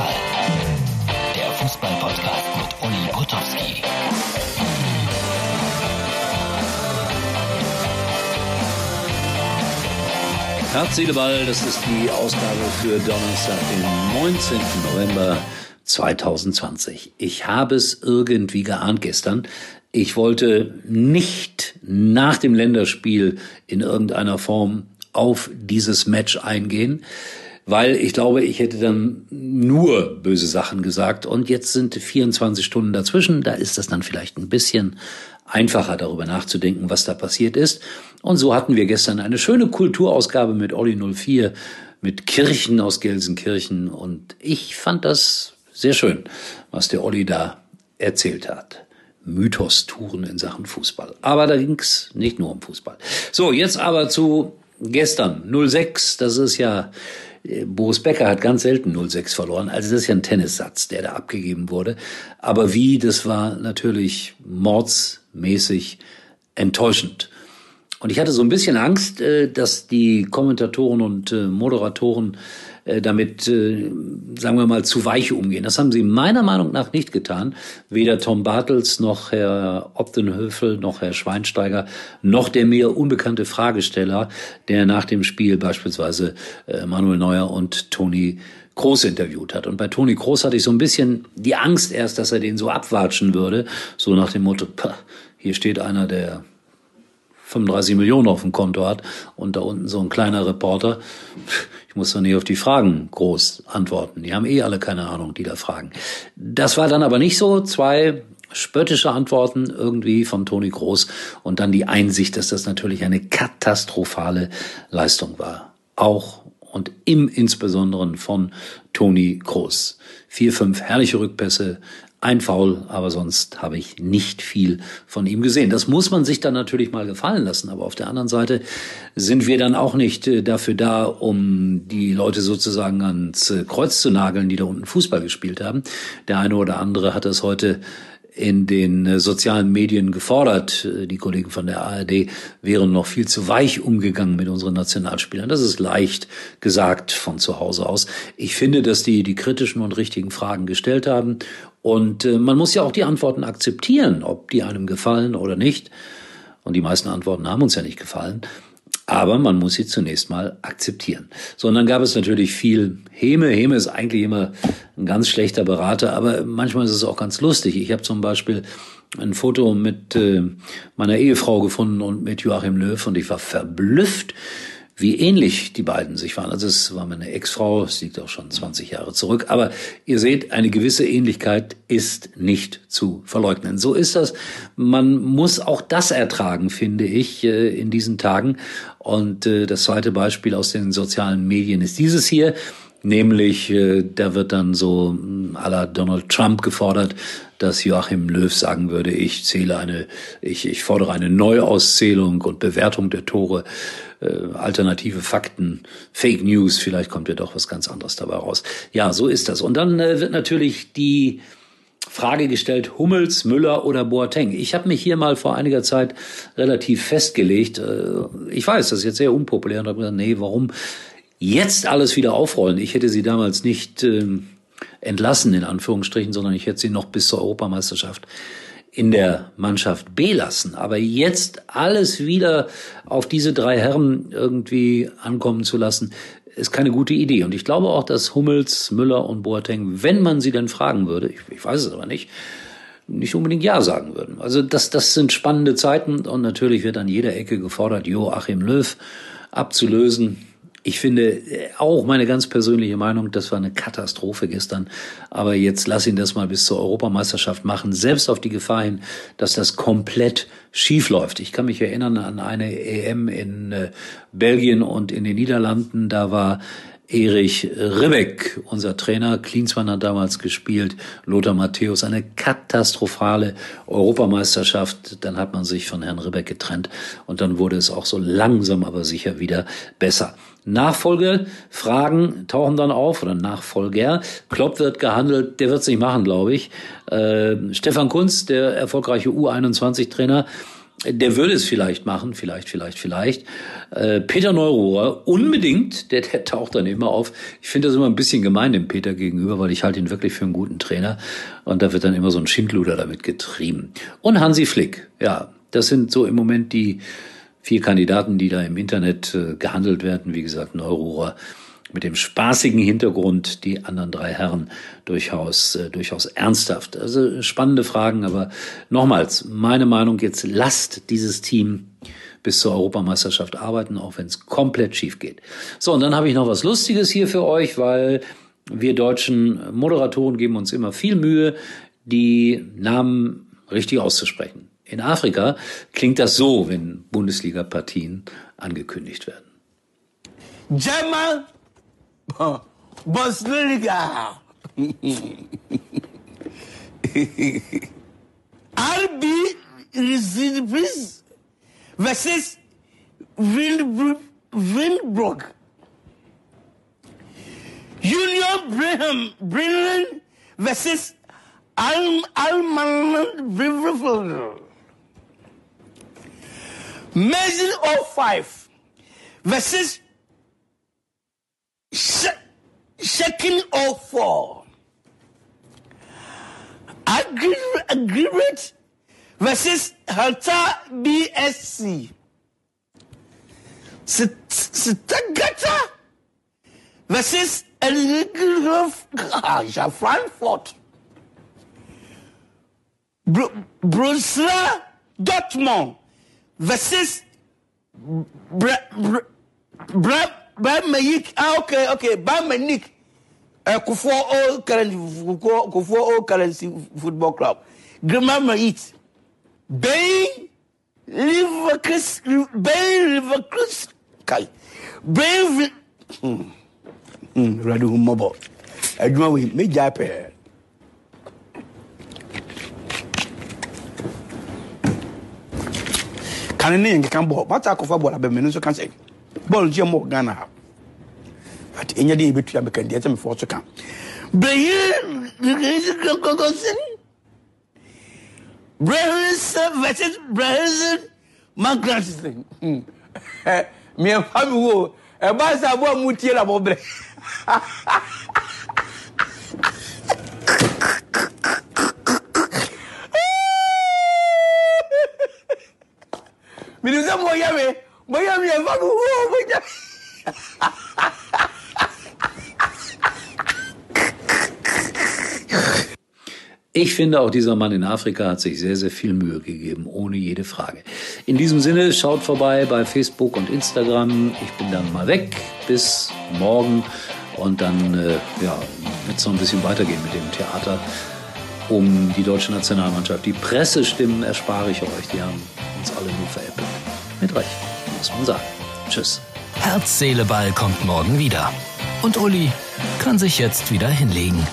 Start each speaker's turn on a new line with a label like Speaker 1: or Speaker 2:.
Speaker 1: Ball. Der Fußball-Podcast mit Uli Potowski.
Speaker 2: Herz, Seele, Ball, das ist die Ausgabe für Donnerstag, den 19. November 2020. Ich habe es irgendwie geahnt gestern. Ich wollte nicht nach dem Länderspiel in irgendeiner Form auf dieses Match eingehen, weil ich glaube, ich hätte dann nur böse Sachen gesagt und jetzt sind 24 Stunden dazwischen, da ist das dann vielleicht ein bisschen einfacher darüber nachzudenken, was da passiert ist. Und so hatten wir gestern eine schöne Kulturausgabe mit Olli 04, mit Kirchen aus Gelsenkirchen und ich fand das sehr schön, was der Olli da erzählt hat. Mythos-Touren in Sachen Fußball. Aber da ging's nicht nur um Fußball. So, jetzt aber zu gestern. 06, das ist ja, Boris Becker hat ganz selten 06 verloren. Also das ist ja ein Tennissatz, der da abgegeben wurde. Aber wie, das war natürlich mordsmäßig enttäuschend. Und ich hatte so ein bisschen Angst, äh, dass die Kommentatoren und äh, Moderatoren äh, damit, äh, sagen wir mal, zu weich umgehen. Das haben sie meiner Meinung nach nicht getan. Weder Tom Bartels noch Herr Optenhöfel noch Herr Schweinsteiger noch der mir unbekannte Fragesteller, der nach dem Spiel beispielsweise äh, Manuel Neuer und Toni Groß interviewt hat. Und bei Toni Groß hatte ich so ein bisschen die Angst erst, dass er den so abwatschen würde, so nach dem Motto, hier steht einer, der 35 Millionen auf dem Konto hat und da unten so ein kleiner Reporter. Ich muss doch nicht auf die Fragen groß antworten. Die haben eh alle keine Ahnung, die da fragen. Das war dann aber nicht so. Zwei spöttische Antworten irgendwie von Toni Groß und dann die Einsicht, dass das natürlich eine katastrophale Leistung war. Auch und im Insbesonderen von Toni Groß. Vier, fünf herrliche Rückpässe, ein Foul, aber sonst habe ich nicht viel von ihm gesehen. Das muss man sich dann natürlich mal gefallen lassen. Aber auf der anderen Seite sind wir dann auch nicht äh, dafür da, um die Leute sozusagen ans äh, Kreuz zu nageln, die da unten Fußball gespielt haben. Der eine oder andere hat es heute in den äh, sozialen Medien gefordert. Die Kollegen von der ARD wären noch viel zu weich umgegangen mit unseren Nationalspielern. Das ist leicht gesagt von zu Hause aus. Ich finde, dass die die kritischen und richtigen Fragen gestellt haben und äh, man muss ja auch die Antworten akzeptieren, ob die einem gefallen oder nicht. Und die meisten Antworten haben uns ja nicht gefallen. Aber man muss sie zunächst mal akzeptieren. So, und dann gab es natürlich viel Häme. Häme ist eigentlich immer ein ganz schlechter Berater, aber manchmal ist es auch ganz lustig. Ich habe zum Beispiel ein Foto mit äh, meiner Ehefrau gefunden und mit Joachim Löw und ich war verblüfft, wie ähnlich die beiden sich waren. Also es war meine Ex-Frau, es liegt auch schon 20 Jahre zurück. Aber ihr seht, eine gewisse Ähnlichkeit ist nicht zu verleugnen. So ist das. Man muss auch das ertragen, finde ich, äh, in diesen Tagen. Und äh, das zweite Beispiel aus den sozialen Medien ist dieses hier. Nämlich, äh, da wird dann so à la Donald Trump gefordert, dass Joachim Löw sagen würde, ich zähle eine, ich, ich fordere eine Neuauszählung und Bewertung der Tore, äh, alternative Fakten, Fake News, vielleicht kommt ja doch was ganz anderes dabei raus. Ja, so ist das. Und dann äh, wird natürlich die Frage gestellt, Hummels, Müller oder Boateng. Ich habe mich hier mal vor einiger Zeit relativ festgelegt. Äh, ich weiß, das ist jetzt sehr unpopulär und habe gesagt, nee, warum jetzt alles wieder aufrollen. Ich hätte sie damals nicht äh, entlassen, in Anführungsstrichen, sondern ich hätte sie noch bis zur Europameisterschaft in der Mannschaft B lassen. Aber jetzt alles wieder auf diese drei Herren irgendwie ankommen zu lassen, ist keine gute Idee. Und ich glaube auch, dass Hummels, Müller und Boateng, wenn man sie denn fragen würde, ich, ich weiß es aber nicht, nicht unbedingt Ja sagen würden. Also das, das sind spannende Zeiten und natürlich wird an jeder Ecke gefordert, Joachim Löw abzulösen. Ich finde äh, auch meine ganz persönliche Meinung, das war eine Katastrophe gestern. Aber jetzt lass ihn das mal bis zur Europameisterschaft machen, selbst auf die Gefahr hin, dass das komplett schief läuft. Ich kann mich erinnern an eine EM in äh, Belgien und in den Niederlanden. Da war Erich Ribbeck, unser Trainer. Klinsmann hat damals gespielt, Lothar Matthäus, eine katastrophale Europameisterschaft. Dann hat man sich von Herrn Ribbeck getrennt und dann wurde es auch so langsam aber sicher wieder besser. Nachfolgefragen tauchen dann auf oder Nachfolger. Klopp wird gehandelt, der wird es nicht machen, glaube ich. Äh, Stefan Kunz, der erfolgreiche U21-Trainer, der würde es vielleicht machen, vielleicht, vielleicht, vielleicht. Äh, Peter Neururer, unbedingt, der, der taucht dann immer auf. Ich finde das immer ein bisschen gemein dem Peter gegenüber, weil ich halte ihn wirklich für einen guten Trainer. Und da wird dann immer so ein Schindluder damit getrieben. Und Hansi Flick, ja, das sind so im Moment die vier Kandidaten, die da im Internet äh, gehandelt werden. Wie gesagt, Neururer mit dem spaßigen Hintergrund, die anderen drei Herren durchaus, äh, durchaus ernsthaft. Also spannende Fragen, aber nochmals, meine Meinung jetzt, lasst dieses Team bis zur Europameisterschaft arbeiten, auch wenn es komplett schief geht. So, und dann habe ich noch was Lustiges hier für euch, weil wir deutschen Moderatoren geben uns immer viel Mühe, die Namen richtig auszusprechen. In Afrika klingt das so, wenn Bundesliga-Partien angekündigt werden.
Speaker 3: Jamal Bundesliga. RB Recipes versus Windbrook. Union Brigham Brennan versus Al Alman Riverfield. Mason 05 versus Shaking 04. Agreement versus Halta BSC. Stagata versus ah, Frankfurt. Borussia Dortmund versus Bra, Bra, Bra, bɛrima yi ah okay okay bɛrima nick ɛkufuɔ eh, old currency kufuɔ kufuɔ old currency football club. Grima mayit bɛyi river chris bɛyi river chris kai. Bɛyi vi hmm hmm rɛdi hu mɔbɔ. Adwuma wei mi gya pɛɛ. kane ne yɛnkeka bɔ mata la bɔɔla bɛmɛ no nso ka sɛ bɔɔl gye mu ghana. Ha but ɛnyɛ de yɛbɛtua meka deɛ sɛ mefoɔ so ka. Brɛyikɔkɔsin brɛhinsa versus brɛhinsa mankransisin hmm. miɛfa mi wo e ɛba sɛ aboa mu tie la bɔbrɛ minim sɛ moyɛ me moyɛ miɛfa mi wo.
Speaker 2: Ich finde, auch dieser Mann in Afrika hat sich sehr, sehr viel Mühe gegeben, ohne jede Frage. In diesem Sinne, schaut vorbei bei Facebook und Instagram. Ich bin dann mal weg. Bis morgen. Und dann äh, ja, wird es noch ein bisschen weitergehen mit dem Theater um die deutsche Nationalmannschaft. Die Pressestimmen erspare ich euch. Die haben uns alle nur veräppelt. Mit Recht, muss man sagen. Tschüss.
Speaker 1: Herz, Seele, Ball kommt morgen wieder. Und Uli kann sich jetzt wieder hinlegen.